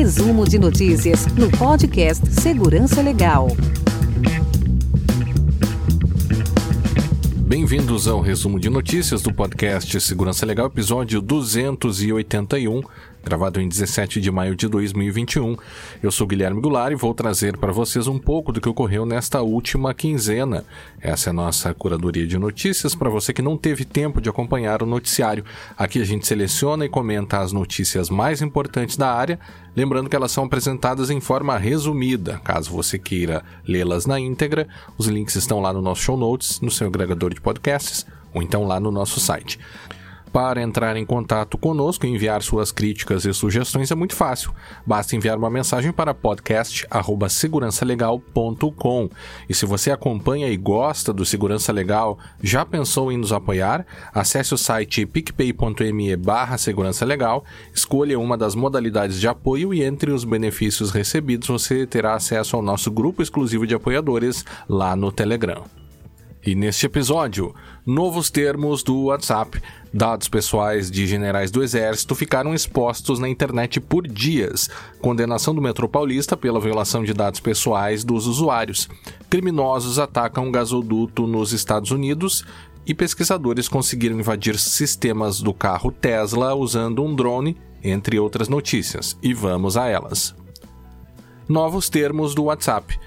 Resumo de notícias no podcast Segurança Legal. Bem-vindos ao resumo de notícias do podcast Segurança Legal, episódio 281 gravado em 17 de maio de 2021. Eu sou Guilherme Goulart e vou trazer para vocês um pouco do que ocorreu nesta última quinzena. Essa é a nossa curadoria de notícias para você que não teve tempo de acompanhar o noticiário. Aqui a gente seleciona e comenta as notícias mais importantes da área, lembrando que elas são apresentadas em forma resumida. Caso você queira lê-las na íntegra, os links estão lá no nosso show notes, no seu agregador de podcasts ou então lá no nosso site. Para entrar em contato conosco e enviar suas críticas e sugestões é muito fácil. Basta enviar uma mensagem para podcast@segurançalegal.com. E se você acompanha e gosta do Segurança Legal, já pensou em nos apoiar? Acesse o site picpay.me/segurança legal, escolha uma das modalidades de apoio e entre os benefícios recebidos você terá acesso ao nosso grupo exclusivo de apoiadores lá no Telegram. E neste episódio, novos termos do WhatsApp. Dados pessoais de generais do Exército ficaram expostos na internet por dias. Condenação do metrô paulista pela violação de dados pessoais dos usuários. Criminosos atacam um gasoduto nos Estados Unidos e pesquisadores conseguiram invadir sistemas do carro Tesla usando um drone, entre outras notícias. E vamos a elas. Novos termos do WhatsApp.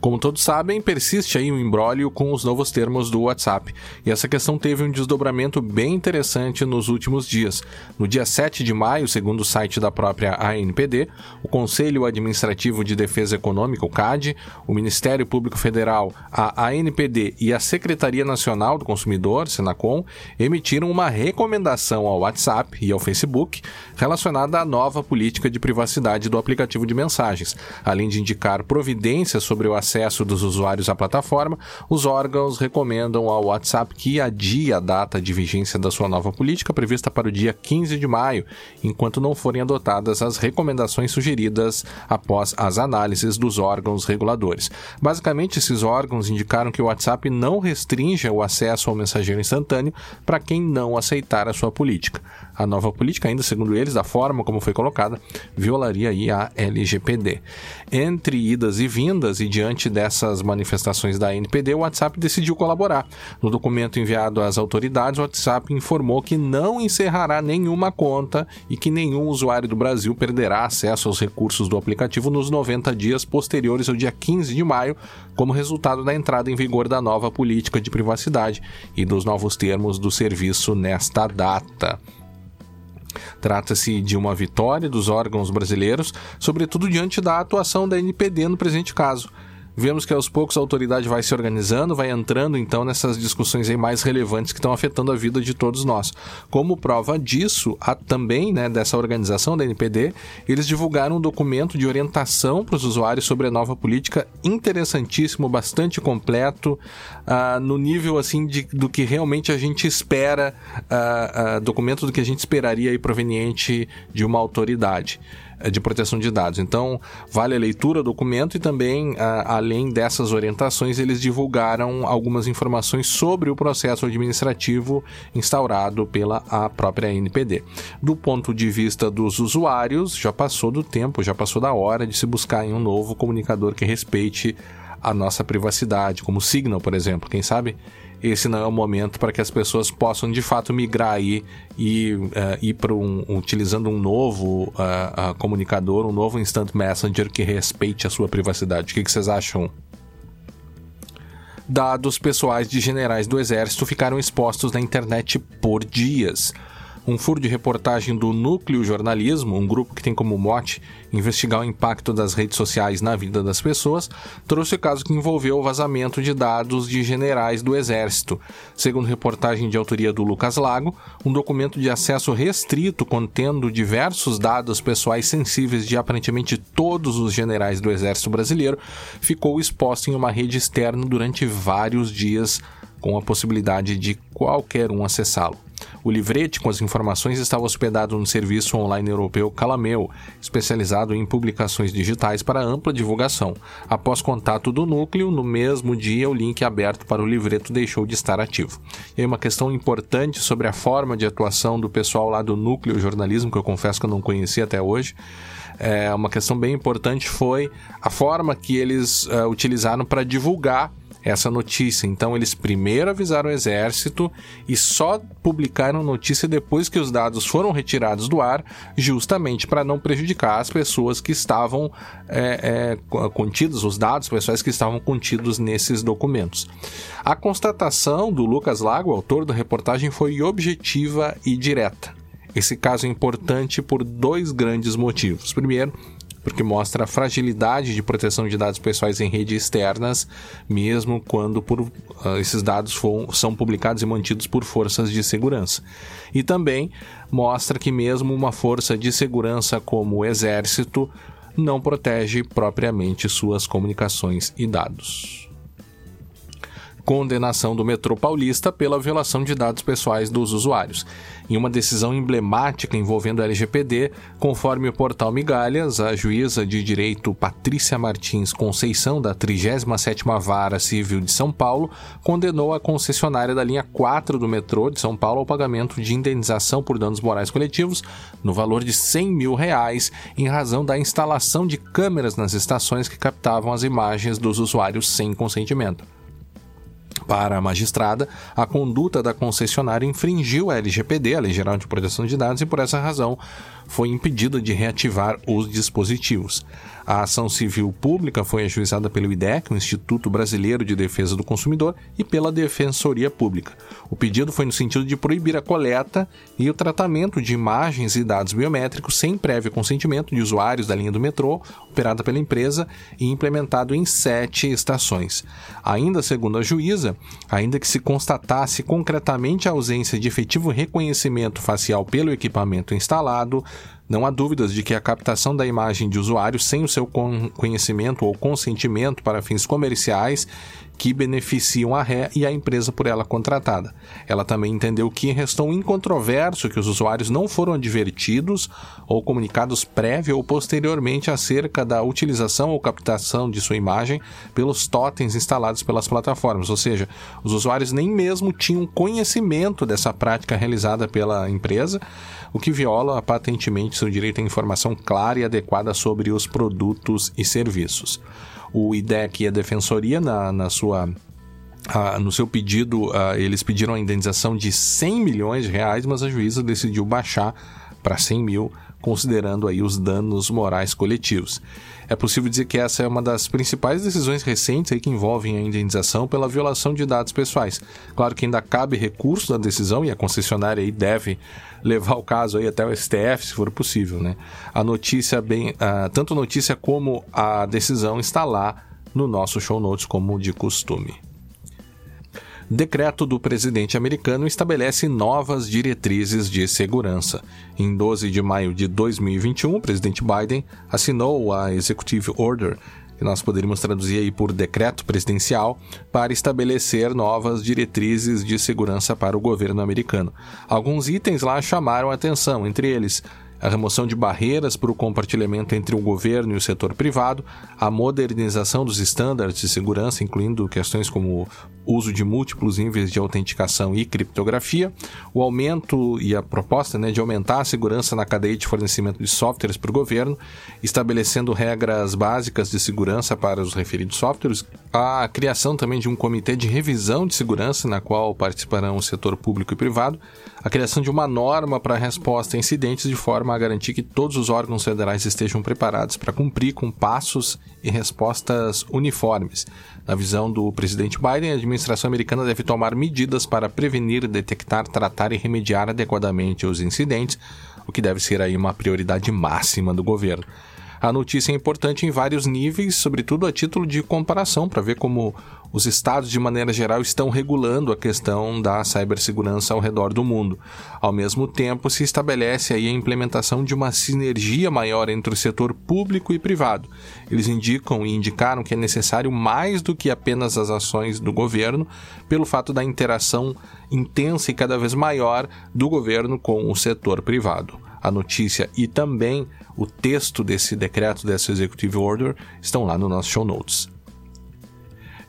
Como todos sabem, persiste aí um embrólio com os novos termos do WhatsApp, e essa questão teve um desdobramento bem interessante nos últimos dias. No dia 7 de maio, segundo o site da própria ANPD, o Conselho Administrativo de Defesa Econômica, o CAD, o Ministério Público Federal, a ANPD e a Secretaria Nacional do Consumidor, Senacom, emitiram uma recomendação ao WhatsApp e ao Facebook relacionada à nova política de privacidade do aplicativo de mensagens, além de indicar providências sobre o acesso dos usuários à plataforma, os órgãos recomendam ao WhatsApp que adie a data de vigência da sua nova política prevista para o dia 15 de maio, enquanto não forem adotadas as recomendações sugeridas após as análises dos órgãos reguladores. Basicamente, esses órgãos indicaram que o WhatsApp não restringe o acesso ao mensageiro instantâneo para quem não aceitar a sua política. A nova política, ainda segundo eles, da forma como foi colocada, violaria a LGPD. Entre idas e vindas e diante dessas manifestações da NPD, o WhatsApp decidiu colaborar. No documento enviado às autoridades, o WhatsApp informou que não encerrará nenhuma conta e que nenhum usuário do Brasil perderá acesso aos recursos do aplicativo nos 90 dias posteriores ao dia 15 de maio, como resultado da entrada em vigor da nova política de privacidade e dos novos termos do serviço nesta data. Trata-se de uma vitória dos órgãos brasileiros, sobretudo diante da atuação da NPD no presente caso. Vemos que aos poucos a autoridade vai se organizando, vai entrando então nessas discussões aí mais relevantes que estão afetando a vida de todos nós. Como prova disso, a, também né, dessa organização da NPD, eles divulgaram um documento de orientação para os usuários sobre a nova política interessantíssimo, bastante completo, uh, no nível assim de, do que realmente a gente espera, uh, uh, documento do que a gente esperaria aí proveniente de uma autoridade. Eh, de proteção de dados. Então, vale a leitura do documento e também, além dessas orientações, eles divulgaram algumas informações sobre o processo administrativo instaurado pela a própria NPD. Do ponto de vista dos usuários, já passou do tempo, já passou da hora de se buscar em um novo comunicador que respeite a nossa privacidade, como Signal, por exemplo. Quem sabe esse não é o momento para que as pessoas possam de fato migrar aí e uh, ir para um, utilizando um novo uh, uh, comunicador, um novo Instant Messenger que respeite a sua privacidade. O que, que vocês acham? Dados pessoais de generais do exército ficaram expostos na internet por dias. Um furo de reportagem do Núcleo Jornalismo, um grupo que tem como mote investigar o impacto das redes sociais na vida das pessoas, trouxe o caso que envolveu o vazamento de dados de generais do Exército. Segundo reportagem de autoria do Lucas Lago, um documento de acesso restrito contendo diversos dados pessoais sensíveis de aparentemente todos os generais do Exército Brasileiro ficou exposto em uma rede externa durante vários dias, com a possibilidade de qualquer um acessá-lo. O livrete com as informações estava hospedado no serviço online europeu Calameu, especializado em publicações digitais para ampla divulgação. Após contato do núcleo, no mesmo dia o link aberto para o livreto deixou de estar ativo. E uma questão importante sobre a forma de atuação do pessoal lá do núcleo jornalismo, que eu confesso que eu não conhecia até hoje. é, uma questão bem importante foi a forma que eles uh, utilizaram para divulgar essa notícia. Então eles primeiro avisaram o exército e só publicaram notícia depois que os dados foram retirados do ar, justamente para não prejudicar as pessoas que estavam é, é, contidos, os dados pessoais que estavam contidos nesses documentos. A constatação do Lucas Lago, autor da reportagem, foi objetiva e direta. Esse caso é importante por dois grandes motivos. Primeiro, porque mostra a fragilidade de proteção de dados pessoais em redes externas, mesmo quando por, uh, esses dados for, são publicados e mantidos por forças de segurança. E também mostra que, mesmo uma força de segurança como o Exército, não protege propriamente suas comunicações e dados condenação do metrô paulista pela violação de dados pessoais dos usuários. Em uma decisão emblemática envolvendo a LGPD, conforme o portal Migalhas, a juíza de direito Patrícia Martins Conceição, da 37ª Vara Civil de São Paulo, condenou a concessionária da linha 4 do metrô de São Paulo ao pagamento de indenização por danos morais coletivos no valor de 100 mil reais em razão da instalação de câmeras nas estações que captavam as imagens dos usuários sem consentimento. Para a magistrada, a conduta da concessionária infringiu a LGPD, a Lei Geral de Proteção de Dados, e por essa razão foi impedida de reativar os dispositivos. A ação civil pública foi ajuizada pelo IDEC, o Instituto Brasileiro de Defesa do Consumidor, e pela Defensoria Pública. O pedido foi no sentido de proibir a coleta e o tratamento de imagens e dados biométricos sem prévio consentimento de usuários da linha do metrô, operada pela empresa e implementado em sete estações. Ainda segundo a juíza, ainda que se constatasse concretamente a ausência de efetivo reconhecimento facial pelo equipamento instalado, não há dúvidas de que a captação da imagem de usuário sem o seu conhecimento ou consentimento para fins comerciais que beneficiam a ré e a empresa por ela contratada. Ela também entendeu que restou incontroverso que os usuários não foram advertidos ou comunicados prévio ou posteriormente acerca da utilização ou captação de sua imagem pelos totens instalados pelas plataformas, ou seja, os usuários nem mesmo tinham conhecimento dessa prática realizada pela empresa, o que viola patentemente seu direito à informação clara e adequada sobre os produtos e serviços o IDEC e a Defensoria, na, na sua Uh, no seu pedido, uh, eles pediram a indenização de 100 milhões de reais, mas a juíza decidiu baixar para 100 mil, considerando aí os danos morais coletivos. É possível dizer que essa é uma das principais decisões recentes aí que envolvem a indenização pela violação de dados pessoais. Claro que ainda cabe recurso da decisão e a concessionária aí deve levar o caso aí até o STF, se for possível, né? A notícia bem, uh, tanto a notícia como a decisão está lá no nosso show notes como de costume. Decreto do presidente americano estabelece novas diretrizes de segurança. Em 12 de maio de 2021, o presidente Biden assinou a Executive Order, que nós poderíamos traduzir aí por decreto presidencial, para estabelecer novas diretrizes de segurança para o governo americano. Alguns itens lá chamaram atenção, entre eles a remoção de barreiras para o compartilhamento entre o governo e o setor privado, a modernização dos estándares de segurança, incluindo questões como uso de múltiplos níveis de autenticação e criptografia, o aumento e a proposta né, de aumentar a segurança na cadeia de fornecimento de softwares para o governo, estabelecendo regras básicas de segurança para os referidos softwares, a criação também de um comitê de revisão de segurança, na qual participarão o setor público e privado, a criação de uma norma para resposta a incidentes de forma a garantir que todos os órgãos federais estejam preparados para cumprir com passos e respostas uniformes. Na visão do presidente Biden, a administração americana deve tomar medidas para prevenir, detectar, tratar e remediar adequadamente os incidentes, o que deve ser aí uma prioridade máxima do governo. A notícia é importante em vários níveis, sobretudo a título de comparação, para ver como os estados, de maneira geral, estão regulando a questão da cibersegurança ao redor do mundo. Ao mesmo tempo, se estabelece aí a implementação de uma sinergia maior entre o setor público e privado. Eles indicam e indicaram que é necessário mais do que apenas as ações do governo, pelo fato da interação intensa e cada vez maior do governo com o setor privado. A notícia e também o texto desse decreto, dessa Executive Order, estão lá no nosso show notes.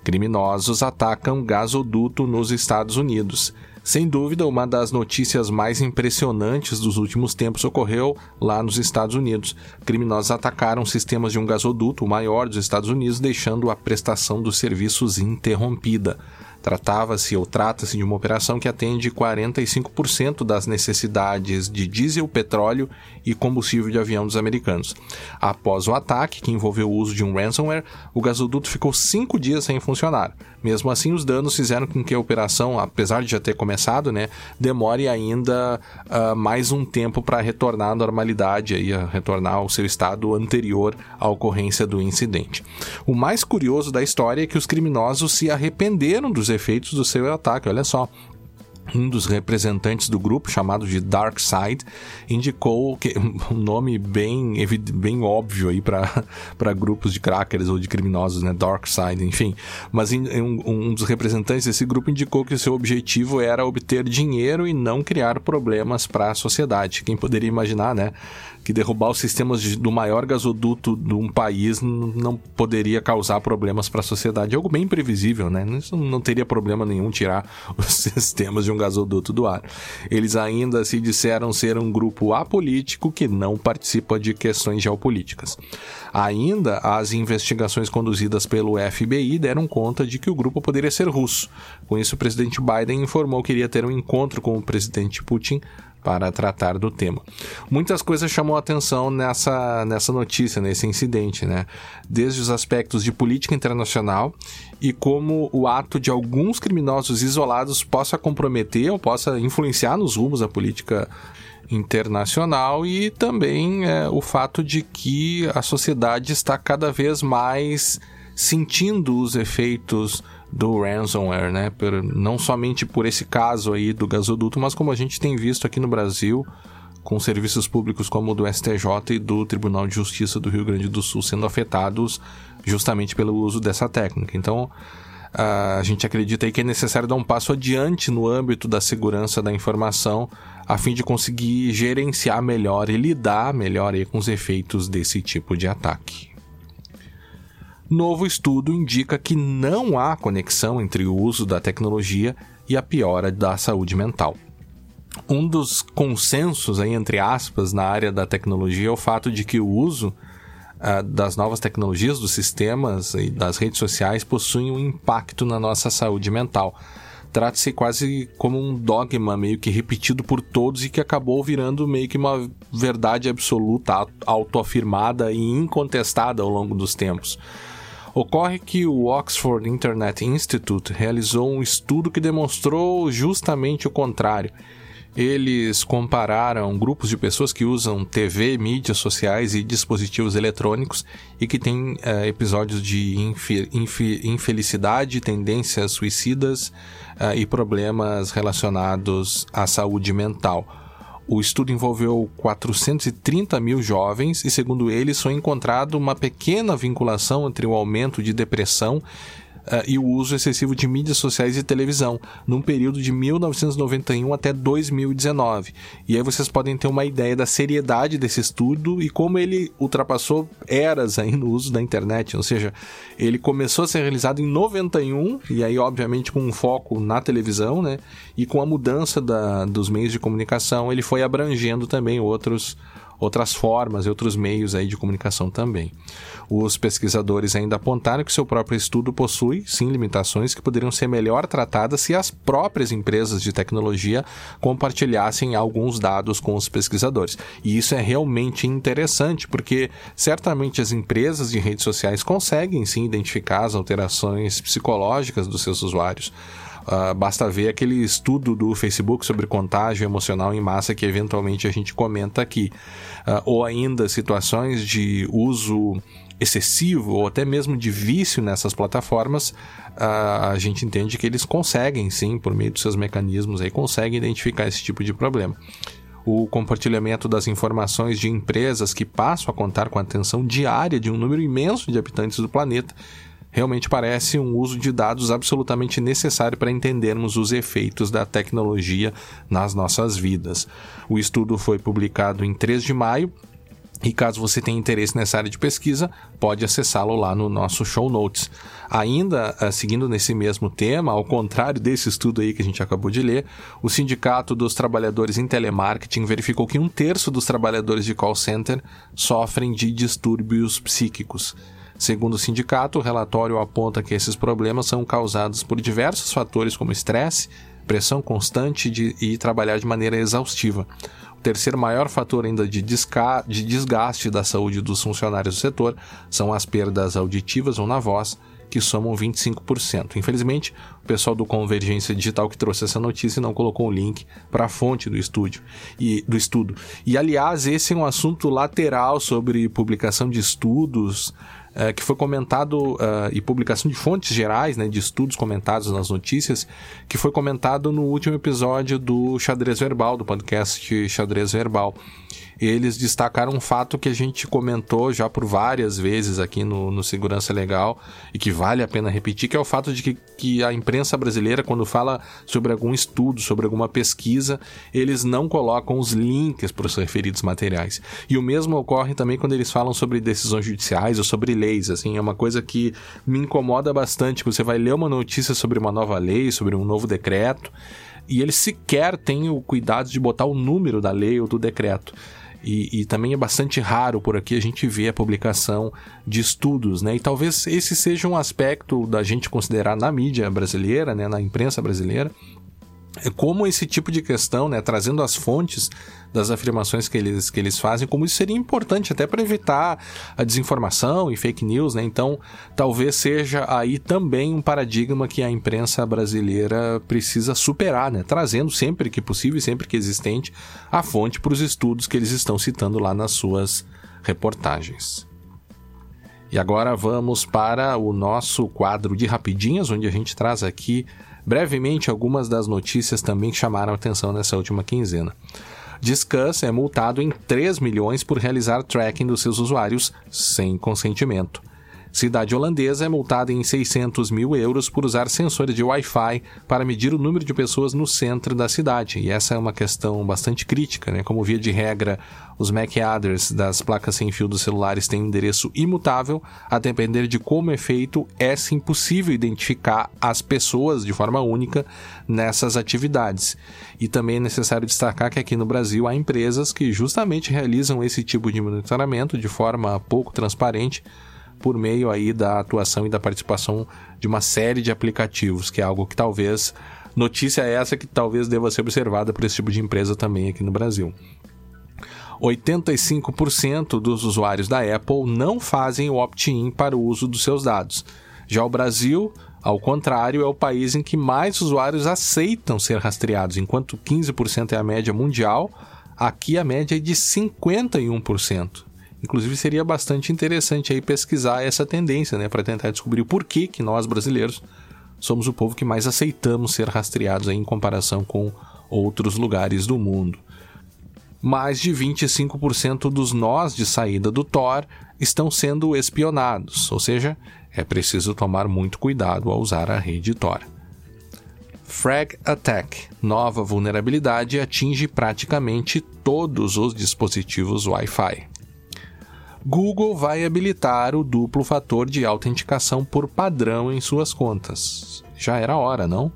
Criminosos atacam gasoduto nos Estados Unidos. Sem dúvida, uma das notícias mais impressionantes dos últimos tempos ocorreu lá nos Estados Unidos. Criminosos atacaram sistemas de um gasoduto, maior dos Estados Unidos, deixando a prestação dos serviços interrompida. Tratava-se ou trata-se de uma operação que atende 45% das necessidades de diesel, petróleo e combustível de avião dos americanos. Após o ataque, que envolveu o uso de um ransomware, o gasoduto ficou cinco dias sem funcionar. Mesmo assim, os danos fizeram com que a operação, apesar de já ter começado, né, demore ainda uh, mais um tempo para retornar à normalidade, aí, a retornar ao seu estado anterior à ocorrência do incidente. O mais curioso da história é que os criminosos se arrependeram dos efeitos do seu ataque. Olha só, um dos representantes do grupo, chamado de Dark Side, indicou que um nome bem, bem óbvio aí para grupos de crackers ou de criminosos, né? Dark Side, enfim. Mas um, um dos representantes desse grupo indicou que seu objetivo era obter dinheiro e não criar problemas para a sociedade. Quem poderia imaginar, né? que derrubar os sistemas de, do maior gasoduto de um país não poderia causar problemas para a sociedade. Algo bem previsível, né? Isso não teria problema nenhum tirar os sistemas de um gasoduto do ar. Eles ainda se disseram ser um grupo apolítico que não participa de questões geopolíticas. Ainda, as investigações conduzidas pelo FBI deram conta de que o grupo poderia ser russo. Com isso, o presidente Biden informou que iria ter um encontro com o presidente Putin para tratar do tema. Muitas coisas chamam atenção nessa, nessa notícia, nesse incidente, né? Desde os aspectos de política internacional e como o ato de alguns criminosos isolados possa comprometer ou possa influenciar nos rumos da política internacional e também é, o fato de que a sociedade está cada vez mais sentindo os efeitos do ransomware, né? Por, não somente por esse caso aí do gasoduto, mas como a gente tem visto aqui no Brasil, com serviços públicos como o do STJ e do Tribunal de Justiça do Rio Grande do Sul sendo afetados justamente pelo uso dessa técnica. Então, a gente acredita aí que é necessário dar um passo adiante no âmbito da segurança da informação, a fim de conseguir gerenciar melhor e lidar melhor aí com os efeitos desse tipo de ataque. Novo estudo indica que não há conexão entre o uso da tecnologia e a piora da saúde mental. Um dos consensos, aí, entre aspas, na área da tecnologia é o fato de que o uso uh, das novas tecnologias, dos sistemas e das redes sociais possuem um impacto na nossa saúde mental. Trata-se quase como um dogma meio que repetido por todos e que acabou virando meio que uma verdade absoluta, autoafirmada e incontestada ao longo dos tempos. Ocorre que o Oxford Internet Institute realizou um estudo que demonstrou justamente o contrário. Eles compararam grupos de pessoas que usam TV, mídias sociais e dispositivos eletrônicos e que têm uh, episódios de infelicidade, tendências suicidas uh, e problemas relacionados à saúde mental. O estudo envolveu 430 mil jovens e, segundo eles, foi encontrado uma pequena vinculação entre o aumento de depressão e o uso excessivo de mídias sociais e televisão, num período de 1991 até 2019. E aí vocês podem ter uma ideia da seriedade desse estudo e como ele ultrapassou eras aí no uso da internet, ou seja, ele começou a ser realizado em 91 e aí obviamente com um foco na televisão, né? E com a mudança da, dos meios de comunicação, ele foi abrangendo também outros outras formas e outros meios aí de comunicação também. Os pesquisadores ainda apontaram que seu próprio estudo possui, sim, limitações que poderiam ser melhor tratadas se as próprias empresas de tecnologia compartilhassem alguns dados com os pesquisadores. E isso é realmente interessante, porque certamente as empresas de redes sociais conseguem sim identificar as alterações psicológicas dos seus usuários. Uh, basta ver aquele estudo do Facebook sobre contágio emocional em massa que eventualmente a gente comenta aqui. Uh, ou ainda situações de uso excessivo ou até mesmo de vício nessas plataformas, uh, a gente entende que eles conseguem, sim, por meio dos seus mecanismos, aí, conseguem identificar esse tipo de problema o compartilhamento das informações de empresas que passam a contar com a atenção diária de um número imenso de habitantes do planeta realmente parece um uso de dados absolutamente necessário para entendermos os efeitos da tecnologia nas nossas vidas. O estudo foi publicado em 3 de maio E caso você tenha interesse nessa área de pesquisa, pode acessá-lo lá no nosso show notes. Ainda uh, seguindo nesse mesmo tema, ao contrário desse estudo aí que a gente acabou de ler, o Sindicato dos Trabalhadores em Telemarketing verificou que um terço dos trabalhadores de call center sofrem de distúrbios psíquicos. Segundo o sindicato, o relatório aponta que esses problemas são causados por diversos fatores como estresse, pressão constante de, e trabalhar de maneira exaustiva. O terceiro maior fator ainda de, de desgaste da saúde dos funcionários do setor são as perdas auditivas ou na voz, que somam 25%. Infelizmente, o pessoal do Convergência Digital que trouxe essa notícia não colocou o link para a fonte do estúdio e do estudo. E aliás, esse é um assunto lateral sobre publicação de estudos é, que foi comentado, uh, e publicação de fontes gerais, né, de estudos comentados nas notícias, que foi comentado no último episódio do Xadrez Verbal, do podcast Xadrez Verbal eles destacaram um fato que a gente comentou já por várias vezes aqui no, no Segurança Legal e que vale a pena repetir, que é o fato de que, que a imprensa brasileira, quando fala sobre algum estudo, sobre alguma pesquisa, eles não colocam os links para os referidos materiais. E o mesmo ocorre também quando eles falam sobre decisões judiciais ou sobre leis, assim, é uma coisa que me incomoda bastante, você vai ler uma notícia sobre uma nova lei, sobre um novo decreto, e eles sequer têm o cuidado de botar o número da lei ou do decreto. E, e, também é bastante raro por aqui a gente ver a publicação de estudos, né? E talvez esse seja um aspecto da gente considerar na mídia brasileira, né? na imprensa brasileira, como esse tipo de questão, né, trazendo as fontes das afirmações que eles, que eles fazem, como isso seria importante até para evitar a desinformação e fake news, né? Então, talvez seja aí também um paradigma que a imprensa brasileira precisa superar, né? Trazendo sempre que possível e sempre que existente a fonte para os estudos que eles estão citando lá nas suas reportagens. E agora vamos para o nosso quadro de rapidinhas, onde a gente traz aqui brevemente algumas das notícias também chamaram atenção nessa última quinzena. Discuss é multado em 3 milhões por realizar tracking dos seus usuários sem consentimento. Cidade holandesa é multada em 600 mil euros por usar sensores de Wi-Fi para medir o número de pessoas no centro da cidade. E essa é uma questão bastante crítica, né? Como via de regra, os MAC address das placas sem fio dos celulares têm um endereço imutável, a depender de como é feito, é impossível identificar as pessoas de forma única nessas atividades. E também é necessário destacar que aqui no Brasil há empresas que justamente realizam esse tipo de monitoramento de forma pouco transparente por meio aí da atuação e da participação de uma série de aplicativos, que é algo que talvez notícia é essa que talvez deva ser observada por esse tipo de empresa também aqui no Brasil. 85% dos usuários da Apple não fazem o opt-in para o uso dos seus dados. Já o Brasil, ao contrário, é o país em que mais usuários aceitam ser rastreados, enquanto 15% é a média mundial, aqui a média é de 51%. Inclusive seria bastante interessante aí pesquisar essa tendência, né, para tentar descobrir o porquê que nós brasileiros somos o povo que mais aceitamos ser rastreados em comparação com outros lugares do mundo. Mais de 25% dos nós de saída do Tor estão sendo espionados, ou seja, é preciso tomar muito cuidado ao usar a rede Tor. Frag Attack, nova vulnerabilidade, atinge praticamente todos os dispositivos Wi-Fi. Google vai habilitar o duplo fator de autenticação por padrão em suas contas. Já era hora, não?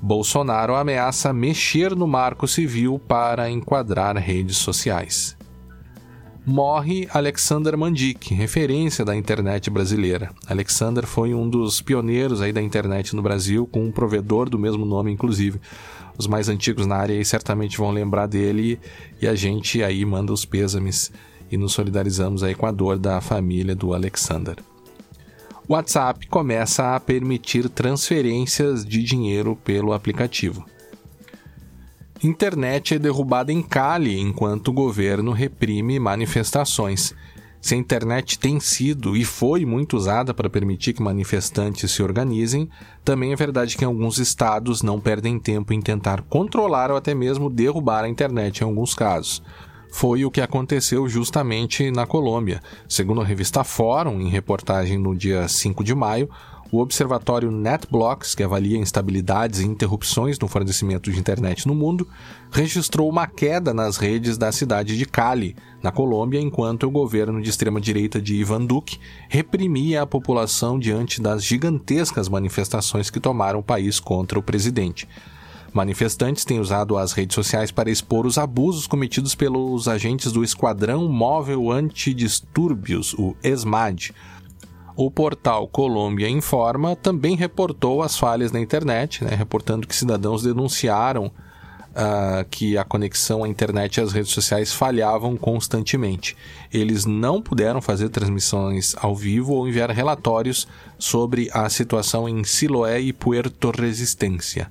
Bolsonaro ameaça mexer no marco civil para enquadrar redes sociais. Morre Alexander Mandic, referência da internet brasileira. Alexander foi um dos pioneiros aí da internet no Brasil, com um provedor do mesmo nome, inclusive. Os mais antigos na área aí certamente vão lembrar dele e a gente aí manda os pêsames e nos solidarizamos aí com a dor da família do Alexander. O WhatsApp começa a permitir transferências de dinheiro pelo aplicativo. Internet é derrubada em Cali enquanto o governo reprime manifestações. Se a internet tem sido e foi muito usada para permitir que manifestantes se organizem, também é verdade que alguns estados não perdem tempo em tentar controlar ou até mesmo derrubar a internet em alguns casos foi o que aconteceu justamente na Colômbia. Segundo a revista Fórum, em reportagem no dia 5 de maio, o observatório NetBlocks, que avalia instabilidades e interrupções no fornecimento de internet no mundo, registrou uma queda nas redes da cidade de Cali, na Colômbia, enquanto o governo de extrema-direita de Ivan Duque reprimia a população diante das gigantescas manifestações que tomaram o país contra o presidente. Manifestantes têm usado as redes sociais para expor os abusos cometidos pelos agentes do Esquadrão Móvel Antidistúrbios, o ESMAD, o portal Colômbia Informa também reportou as falhas na internet, né, reportando que cidadãos denunciaram uh, que a conexão à internet e às redes sociais falhavam constantemente. Eles não puderam fazer transmissões ao vivo ou enviar relatórios sobre a situação em Siloé e Puerto Resistência.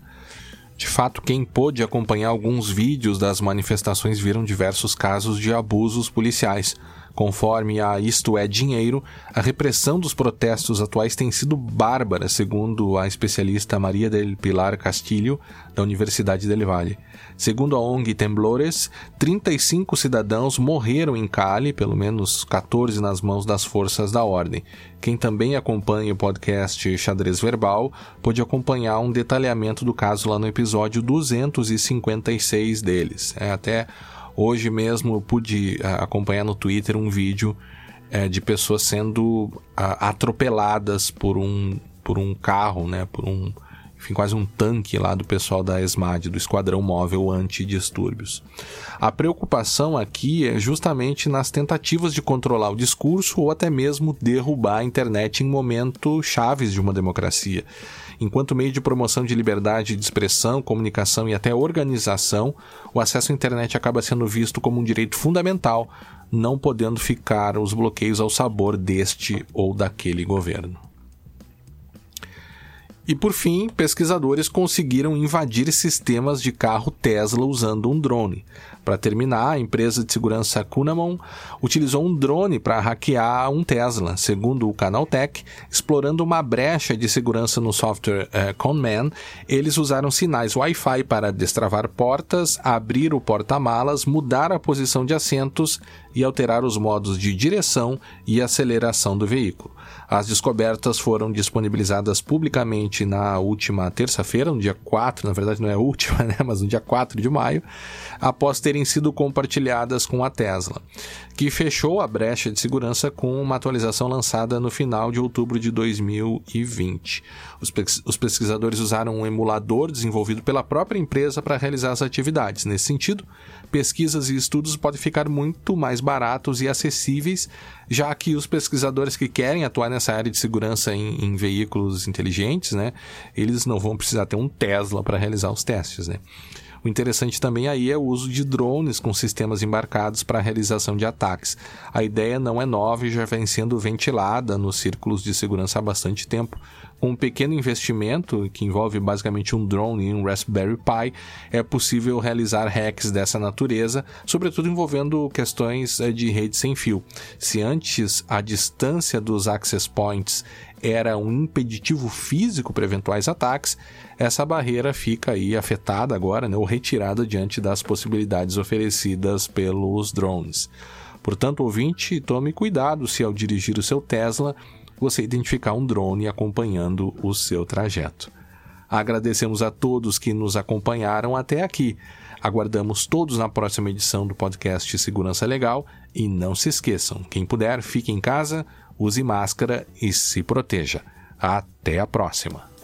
De fato, quem pôde acompanhar alguns vídeos das manifestações viram diversos casos de abusos policiais. Conforme a Isto é Dinheiro, a repressão dos protestos atuais tem sido bárbara, segundo a especialista Maria del Pilar Castilho, da Universidade del Valle. Segundo a ONG Temblores, 35 cidadãos morreram em Cali, pelo menos 14 nas mãos das forças da ordem. Quem também acompanha o podcast Xadrez Verbal pode acompanhar um detalhamento do caso lá no episódio 256 deles. É até Hoje mesmo eu pude uh, acompanhar no Twitter um vídeo uh, de pessoas sendo atropeladas por um, por um carro, né? Por um, enfim, quase um tanque lá do pessoal da ESMAD, do Esquadrão Móvel Antidistúrbios. A preocupação aqui é justamente nas tentativas de controlar o discurso ou até mesmo derrubar a internet em momentos chaves de uma democracia enquanto meio de promoção de liberdade de expressão, comunicação e até organização, o acesso à internet acaba sendo visto como um direito fundamental, não podendo ficar os bloqueios ao sabor deste ou daquele governo. E por fim, pesquisadores conseguiram invadir sistemas de carro Tesla usando um drone. Para terminar, a empresa de segurança Kunamon utilizou um drone para hackear um Tesla, segundo o Canaltech, explorando uma brecha de segurança no software uh, Conman. Eles usaram sinais Wi-Fi para destravar portas, abrir o porta-malas, mudar a posição de assentos e alterar os modos de direção e aceleração do veículo. As descobertas foram disponibilizadas publicamente na última terça-feira, no dia 4, na verdade não é a última, né, mas no dia 4 de maio, após terem sido compartilhadas com a Tesla, que fechou a brecha de segurança com uma atualização lançada no final de outubro de 2020. Os pesquisadores usaram um emulador desenvolvido pela própria empresa para realizar as atividades. Nesse sentido, pesquisas e estudos podem ficar muito mais baratos e acessíveis, já que os pesquisadores que querem atuar nessa área de segurança em, em veículos inteligentes, né, eles não vão precisar ter um Tesla para realizar os testes, né. O interessante também aí é o uso de drones com sistemas embarcados para a realização de ataques. A ideia não é nova e já vem sendo ventilada nos círculos de segurança há bastante tempo. Com um pequeno investimento, que envolve basicamente um drone e um Raspberry Pi, é possível realizar hacks dessa natureza, sobretudo envolvendo questões eh, de rede sem fio. Se antes a distância dos access points era um impeditivo físico para eventuais ataques, essa barreira fica aí afetada agora, né, ou retirada diante das possibilidades oferecidas pelos drones. Portanto, ouvinte, tome cuidado se ao dirigir o seu Tesla você identificar um drone acompanhando o seu trajeto. Agradecemos a todos que nos acompanharam até aqui. Aguardamos todos na próxima edição do podcast Segurança Legal e não se esqueçam, quem puder, fique em casa, use máscara e se proteja. Até a próxima.